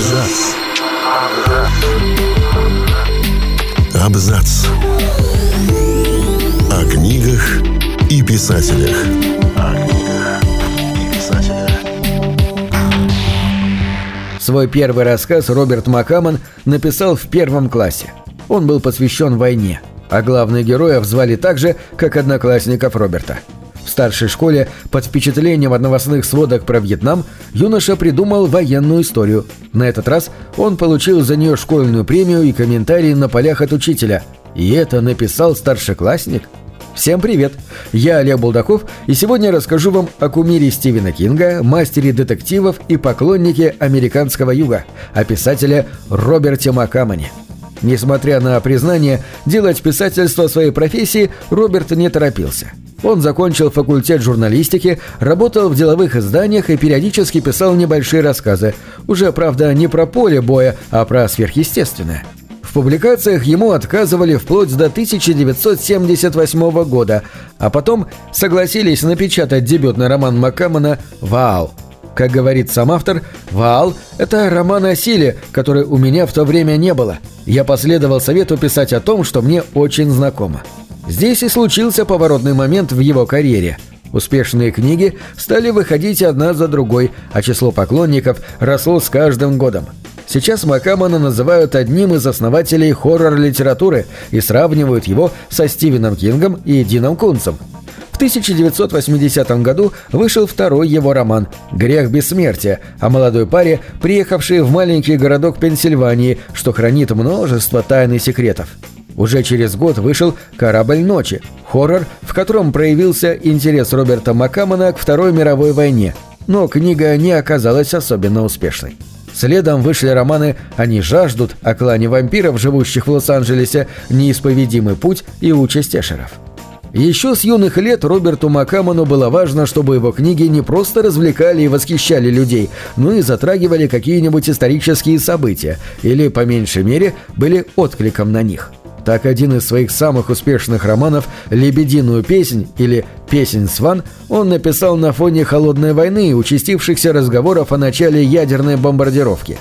Абзац. Абзац. О книгах и писателях. О книгах и писателях. Свой первый рассказ Роберт Маккаммон написал в первом классе. Он был посвящен войне, а главных героев звали так же, как одноклассников Роберта. В старшей школе под впечатлением от новостных сводок про Вьетнам юноша придумал военную историю. На этот раз он получил за нее школьную премию и комментарии на полях от учителя. И это написал старшеклассник? Всем привет! Я Олег Булдаков, и сегодня расскажу вам о кумире Стивена Кинга, мастере детективов и поклоннике американского юга, о писателе Роберте Макамоне. Несмотря на признание, делать писательство своей профессии Роберт не торопился. Он закончил факультет журналистики, работал в деловых изданиях и периодически писал небольшие рассказы, уже, правда, не про поле боя, а про сверхъестественное. В публикациях ему отказывали вплоть до 1978 года, а потом согласились напечатать дебютный роман Маккамона «Ваал». Как говорит сам автор, «Ваал» — это роман о силе, который у меня в то время не было. Я последовал совету писать о том, что мне очень знакомо. Здесь и случился поворотный момент в его карьере. Успешные книги стали выходить одна за другой, а число поклонников росло с каждым годом. Сейчас Макамана называют одним из основателей хоррор-литературы и сравнивают его со Стивеном Кингом и Дином Кунцем. В 1980 году вышел второй его роман «Грех бессмертия» о молодой паре, приехавшей в маленький городок Пенсильвании, что хранит множество тайн и секретов. Уже через год вышел «Корабль ночи» – хоррор, в котором проявился интерес Роберта Макамона к Второй мировой войне, но книга не оказалась особенно успешной. Следом вышли романы «Они жаждут» о клане вампиров, живущих в Лос-Анджелесе, «Неисповедимый путь» и «Участь Эшеров». Еще с юных лет Роберту Макамону было важно, чтобы его книги не просто развлекали и восхищали людей, но и затрагивали какие-нибудь исторические события, или, по меньшей мере, были откликом на них. Так один из своих самых успешных романов «Лебединую песнь» или «Песнь Сван» он написал на фоне холодной войны и участившихся разговоров о начале ядерной бомбардировки.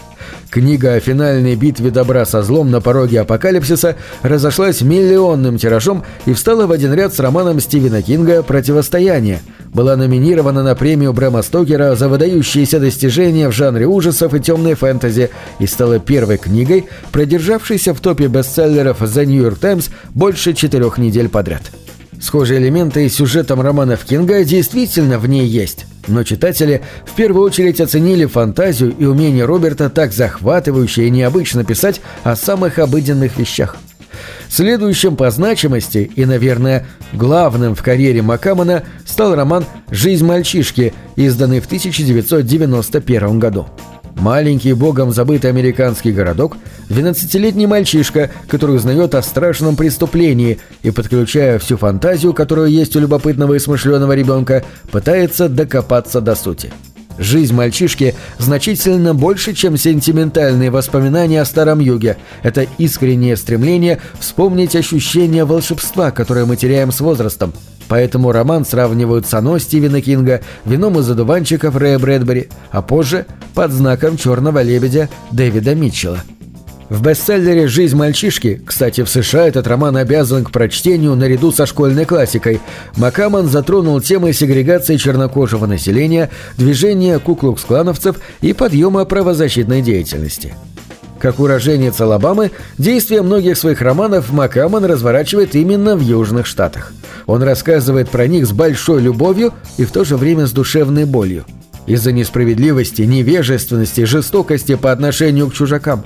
Книга о финальной битве добра со злом на пороге апокалипсиса разошлась миллионным тиражом и встала в один ряд с романом Стивена Кинга «Противостояние». Была номинирована на премию Брэма Стокера за выдающиеся достижения в жанре ужасов и темной фэнтези и стала первой книгой, продержавшейся в топе бестселлеров The New York Times больше четырех недель подряд. Схожие элементы с сюжетом романов Кинга действительно в ней есть, но читатели в первую очередь оценили фантазию и умение Роберта так захватывающе и необычно писать о самых обыденных вещах. Следующим по значимости и, наверное, главным в карьере Макамона стал роман «Жизнь мальчишки», изданный в 1991 году. Маленький богом забытый американский городок, 12-летний мальчишка, который узнает о страшном преступлении и, подключая всю фантазию, которая есть у любопытного и смышленого ребенка, пытается докопаться до сути. Жизнь мальчишки значительно больше, чем сентиментальные воспоминания о Старом Юге. Это искреннее стремление вспомнить ощущение волшебства, которое мы теряем с возрастом. Поэтому роман сравнивают с «Оно» Стивена Кинга, «Вином из одуванчиков» Рэя Брэдбери, а позже под знаком «Черного лебедя» Дэвида Митчелла. В бестселлере «Жизнь мальчишки», кстати, в США этот роман обязан к прочтению наряду со школьной классикой, Макаман затронул темы сегрегации чернокожего населения, движения куклукс-клановцев и подъема правозащитной деятельности. Как уроженец Алабамы, действия многих своих романов Макаман разворачивает именно в Южных Штатах. Он рассказывает про них с большой любовью и в то же время с душевной болью. Из-за несправедливости, невежественности, жестокости по отношению к чужакам.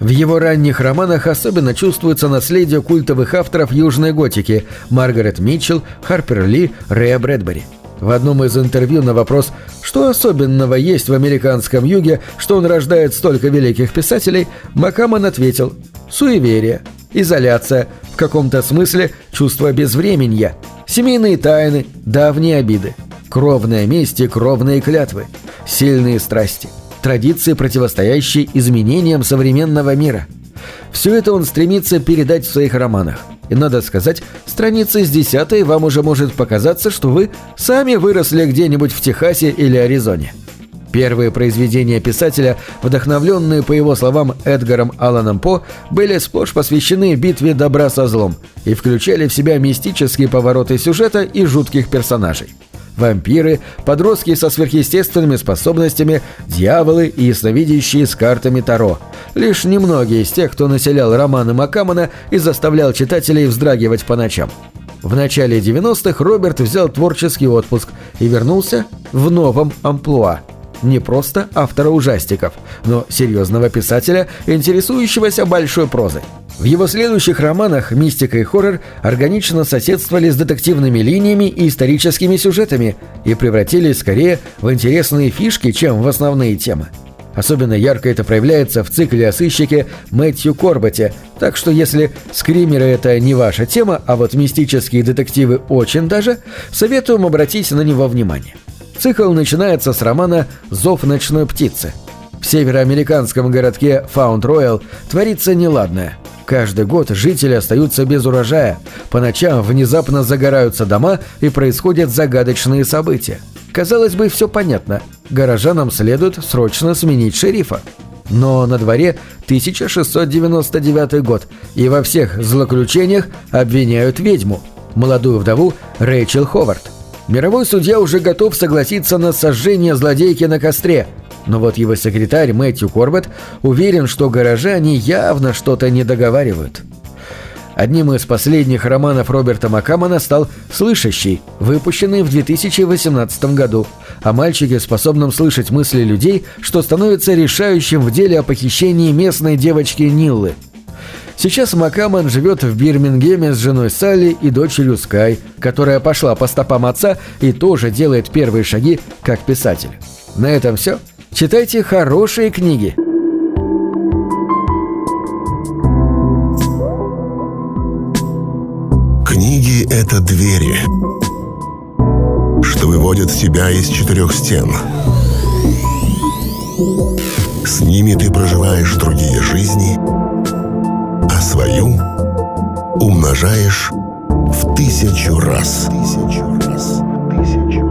В его ранних романах особенно чувствуется наследие культовых авторов южной готики Маргарет Митчелл, Харпер Ли, Рэя Брэдбери. В одном из интервью на вопрос «Что особенного есть в американском юге, что он рождает столько великих писателей?» Макаман ответил «Суеверие, изоляция, в каком-то смысле чувство безвременья, семейные тайны, давние обиды, кровная месть и кровные клятвы, сильные страсти, традиции, противостоящие изменениям современного мира». Все это он стремится передать в своих романах. И надо сказать, страницы с десятой вам уже может показаться, что вы сами выросли где-нибудь в Техасе или Аризоне. Первые произведения писателя, вдохновленные, по его словам, Эдгаром Алланом По, были сплошь посвящены битве добра со злом и включали в себя мистические повороты сюжета и жутких персонажей. Вампиры, подростки со сверхъестественными способностями, дьяволы и ясновидящие с картами Таро. Лишь немногие из тех, кто населял романы Макамана и заставлял читателей вздрагивать по ночам. В начале 90-х Роберт взял творческий отпуск и вернулся в новом амплуа – не просто автора ужастиков, но серьезного писателя, интересующегося большой прозой. В его следующих романах мистика и хоррор органично соседствовали с детективными линиями и историческими сюжетами и превратились скорее в интересные фишки, чем в основные темы. Особенно ярко это проявляется в цикле о сыщике Мэтью Корбете, так что если скримеры это не ваша тема, а вот мистические детективы очень даже, советуем обратить на него внимание. Цикл начинается с романа «Зов ночной птицы». В североамериканском городке Фаунд-Роял творится неладное. Каждый год жители остаются без урожая, по ночам внезапно загораются дома и происходят загадочные события. Казалось бы, все понятно. Горожанам следует срочно сменить шерифа. Но на дворе 1699 год, и во всех злоключениях обвиняют ведьму, молодую вдову Рэйчел Ховард. Мировой судья уже готов согласиться на сожжение злодейки на костре, но вот его секретарь Мэтью Корбет уверен, что горожане явно что-то не договаривают. Одним из последних романов Роберта Макамана стал «Слышащий», выпущенный в 2018 году, о мальчике, способном слышать мысли людей, что становится решающим в деле о похищении местной девочки Ниллы – Сейчас Макаман живет в Бирмингеме с женой Салли и дочерью Скай, которая пошла по стопам отца и тоже делает первые шаги как писатель. На этом все. Читайте хорошие книги. Книги — это двери, что выводят тебя из четырех стен. С ними ты проживаешь другие жизни — а свою умножаешь в тысячу раз. Тысячу раз. Тысячу.